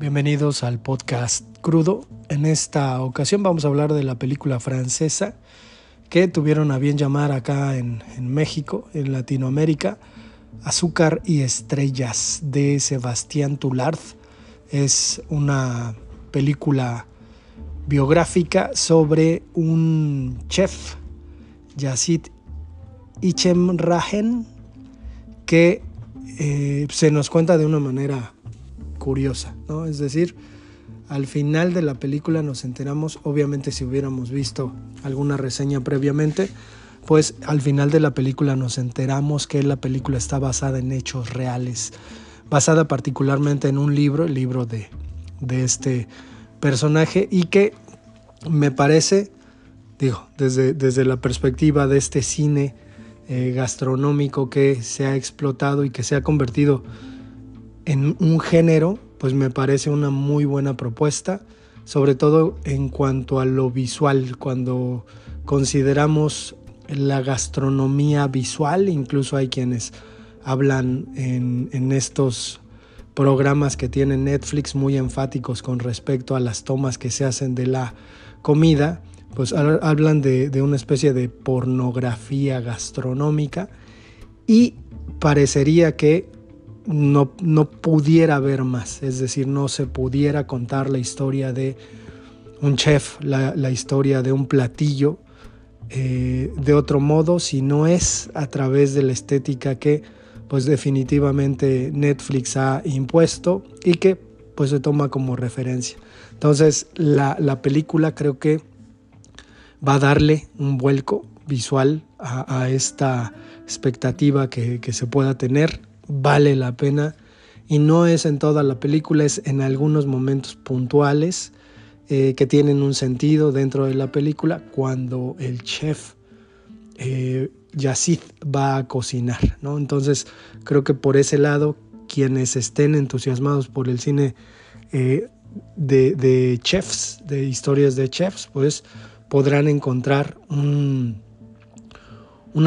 Bienvenidos al podcast Crudo. En esta ocasión vamos a hablar de la película francesa que tuvieron a bien llamar acá en, México, en Latinoamérica, Azúcar y Estrellas de Sebastián Toulard. Es una película biográfica sobre un chef, Yacid Ichemrahen, que eh, se nos cuenta de una manera curiosa, ¿no? Es decir, al final de la película nos enteramos, obviamente si hubiéramos visto alguna reseña previamente, pues al final de la película nos enteramos que la película está basada en hechos reales, basada particularmente en un libro, el libro de, de este personaje, y que me parece, digo, desde, desde la perspectiva de este cine eh, gastronómico que se ha explotado y que se ha convertido en un género, pues me parece una muy buena propuesta, sobre todo en cuanto a lo visual, cuando consideramos la gastronomía visual, incluso hay quienes hablan en, en estos programas que tiene Netflix muy enfáticos con respecto a las tomas que se hacen de la comida, pues hablan de, una especie de pornografía gastronómica y parecería que no, no, pudiera haber más, es decir, no se pudiera contar la historia de un chef, la, historia de un platillo eh, de otro modo si no es a través de la estética que pues definitivamente Netflix ha impuesto y que pues se toma como referencia. Entonces la, la película creo que va a darle un vuelco visual a, esta expectativa que, se pueda tener. Vale la pena y no es en toda la película, es en algunos momentos puntuales eh, que tienen un sentido dentro de la película cuando el chef eh, Yacid va a cocinar. ¿no? Entonces creo que por ese lado quienes estén entusiasmados por el cine eh, de, de, chefs, de historias de chefs, pues podrán encontrar una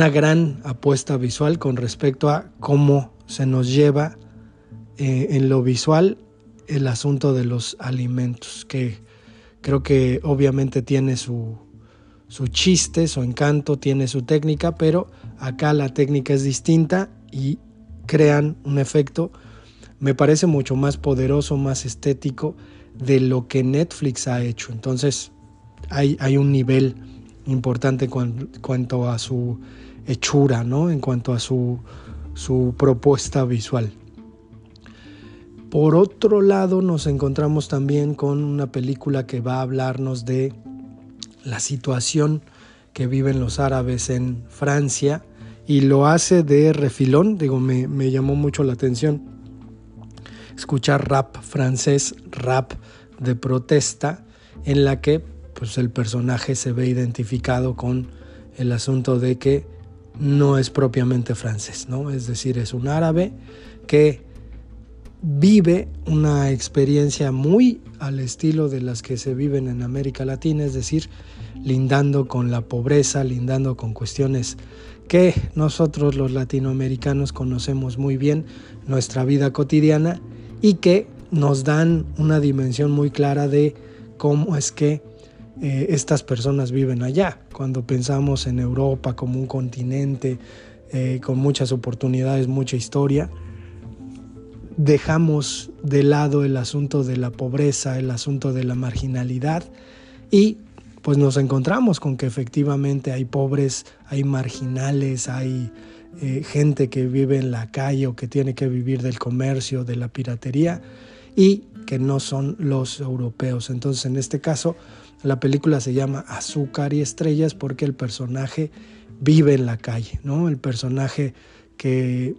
gran apuesta visual con respecto a cómo se nos lleva eh, en lo visual el asunto de los alimentos, que creo que obviamente tiene su, su chiste, su encanto, tiene su técnica, pero acá la técnica es distinta y crean un efecto, me parece mucho más poderoso, más estético de lo que Netflix ha hecho. Entonces, hay, un nivel importante en cuanto a su hechura, ¿no? en cuanto a su, su propuesta visual. Por otro lado, nos encontramos también con una película que va a hablarnos de la situación que viven los árabes en Francia y lo hace de refilón, digo, me, me llamó mucho la atención escuchar rap francés, rap de protesta, en la que pues el personaje se ve identificado con el asunto de que no es propiamente francés, ¿no? Es decir, es un árabe que vive una experiencia muy al estilo de las que se viven en América Latina, es decir, lindando con la pobreza, lindando con cuestiones que nosotros los latinoamericanos conocemos muy bien, nuestra vida cotidiana, y que nos dan una dimensión muy clara de cómo es que eh, estas personas viven allá. Cuando pensamos en Europa como un continente eh, con muchas oportunidades, mucha historia, dejamos de lado el asunto de la pobreza, el asunto de la marginalidad y pues nos encontramos con que efectivamente hay pobres, hay marginales, hay eh, gente que vive en la calle o que tiene que vivir del comercio, de la piratería y que no son los europeos. Entonces en este caso la película se llama Azúcar y Estrellas porque el personaje vive en la calle, ¿no? El personaje que,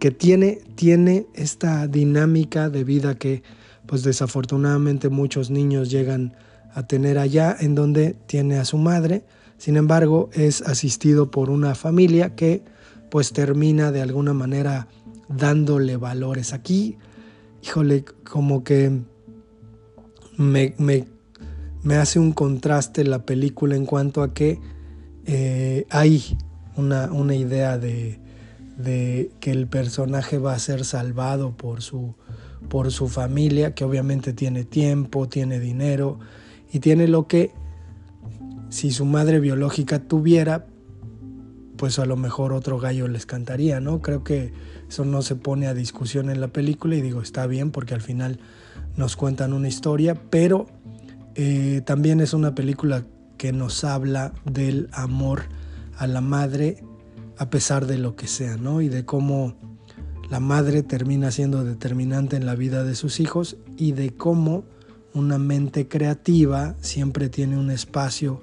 que tiene, tiene esta dinámica de vida que pues desafortunadamente muchos niños llegan a tener allá en donde tiene a su madre, sin embargo es asistido por una familia que pues termina de alguna manera dándole valores. Aquí, híjole, como que me, me me hace un contraste la película en cuanto a que eh, hay una, idea de, que el personaje va a ser salvado por su, por su familia, que obviamente tiene tiempo, tiene dinero y tiene lo que si su madre biológica tuviera, pues a lo mejor otro gallo les cantaría, ¿no? Creo que eso no se pone a discusión en la película y digo, está bien porque al final nos cuentan una historia, pero eh, también es una película que nos habla del amor a la madre a pesar de lo que sea, ¿no? Y de cómo la madre termina siendo determinante en la vida de sus hijos y de cómo una mente creativa siempre tiene un espacio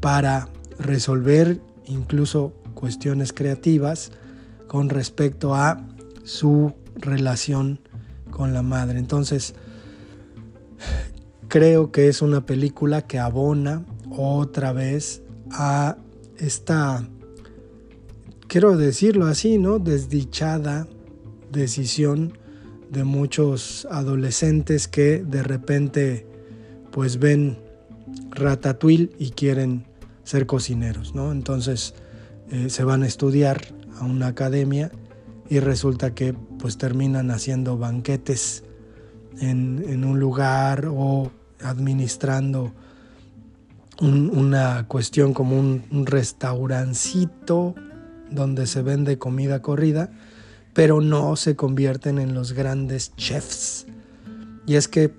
para resolver incluso cuestiones creativas con respecto a su relación con la madre. Entonces, creo que es una película que abona otra vez a esta, quiero decirlo así, ¿no? Desdichada decisión de muchos adolescentes que de repente pues ven Ratatouille y quieren ser cocineros, ¿no? Entonces eh, se van a estudiar a una academia y resulta que pues terminan haciendo banquetes en, un lugar o administrando una cuestión como un, un restaurancito donde se vende comida corrida, pero no se convierten en los grandes chefs. Y es que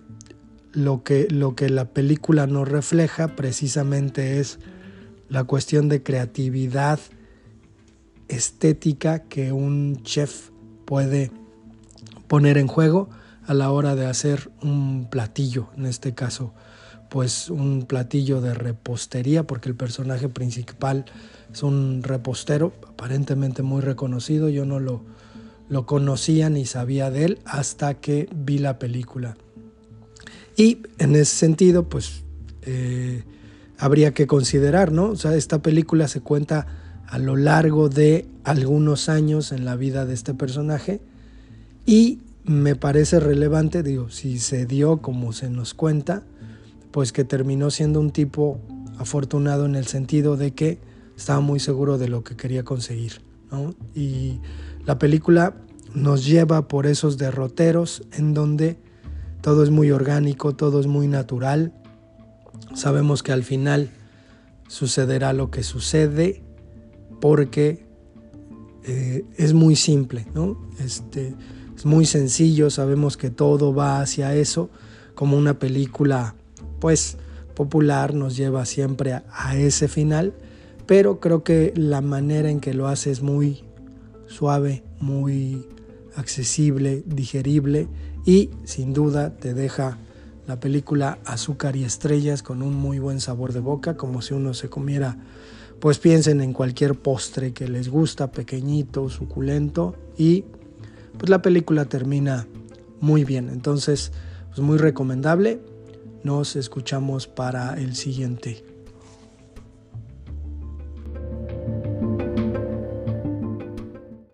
lo que, lo que la película nos refleja precisamente es la cuestión de creatividad estética que un chef puede poner en juego a la hora de hacer un platillo, en este caso, pues un platillo de repostería, porque el personaje principal es un repostero, aparentemente muy reconocido, yo no lo, lo conocía ni sabía de él hasta que vi la película. Y en ese sentido, pues eh, habría que considerar, ¿no? O sea, esta película se cuenta a lo largo de algunos años en la vida de este personaje y me parece relevante, digo, si se dio como se nos cuenta, pues que terminó siendo un tipo afortunado en el sentido de que estaba muy seguro de lo que quería conseguir, ¿no? Y la película nos lleva por esos derroteros en donde todo es muy orgánico, todo es muy natural. Sabemos que al final sucederá lo que sucede porque eh, es muy simple, ¿no? Este, es muy sencillo, sabemos que todo va hacia eso, como una película pues popular nos lleva siempre a, a ese final, pero creo que la manera en que lo hace es muy suave, muy accesible, digerible y sin duda te deja la película Azúcar y Estrellas con un muy buen sabor de boca, como si uno se comiera, pues piensen en cualquier postre que les gusta, pequeñito, suculento y pues la película termina muy bien. Entonces, pues muy recomendable. Nos escuchamos para el siguiente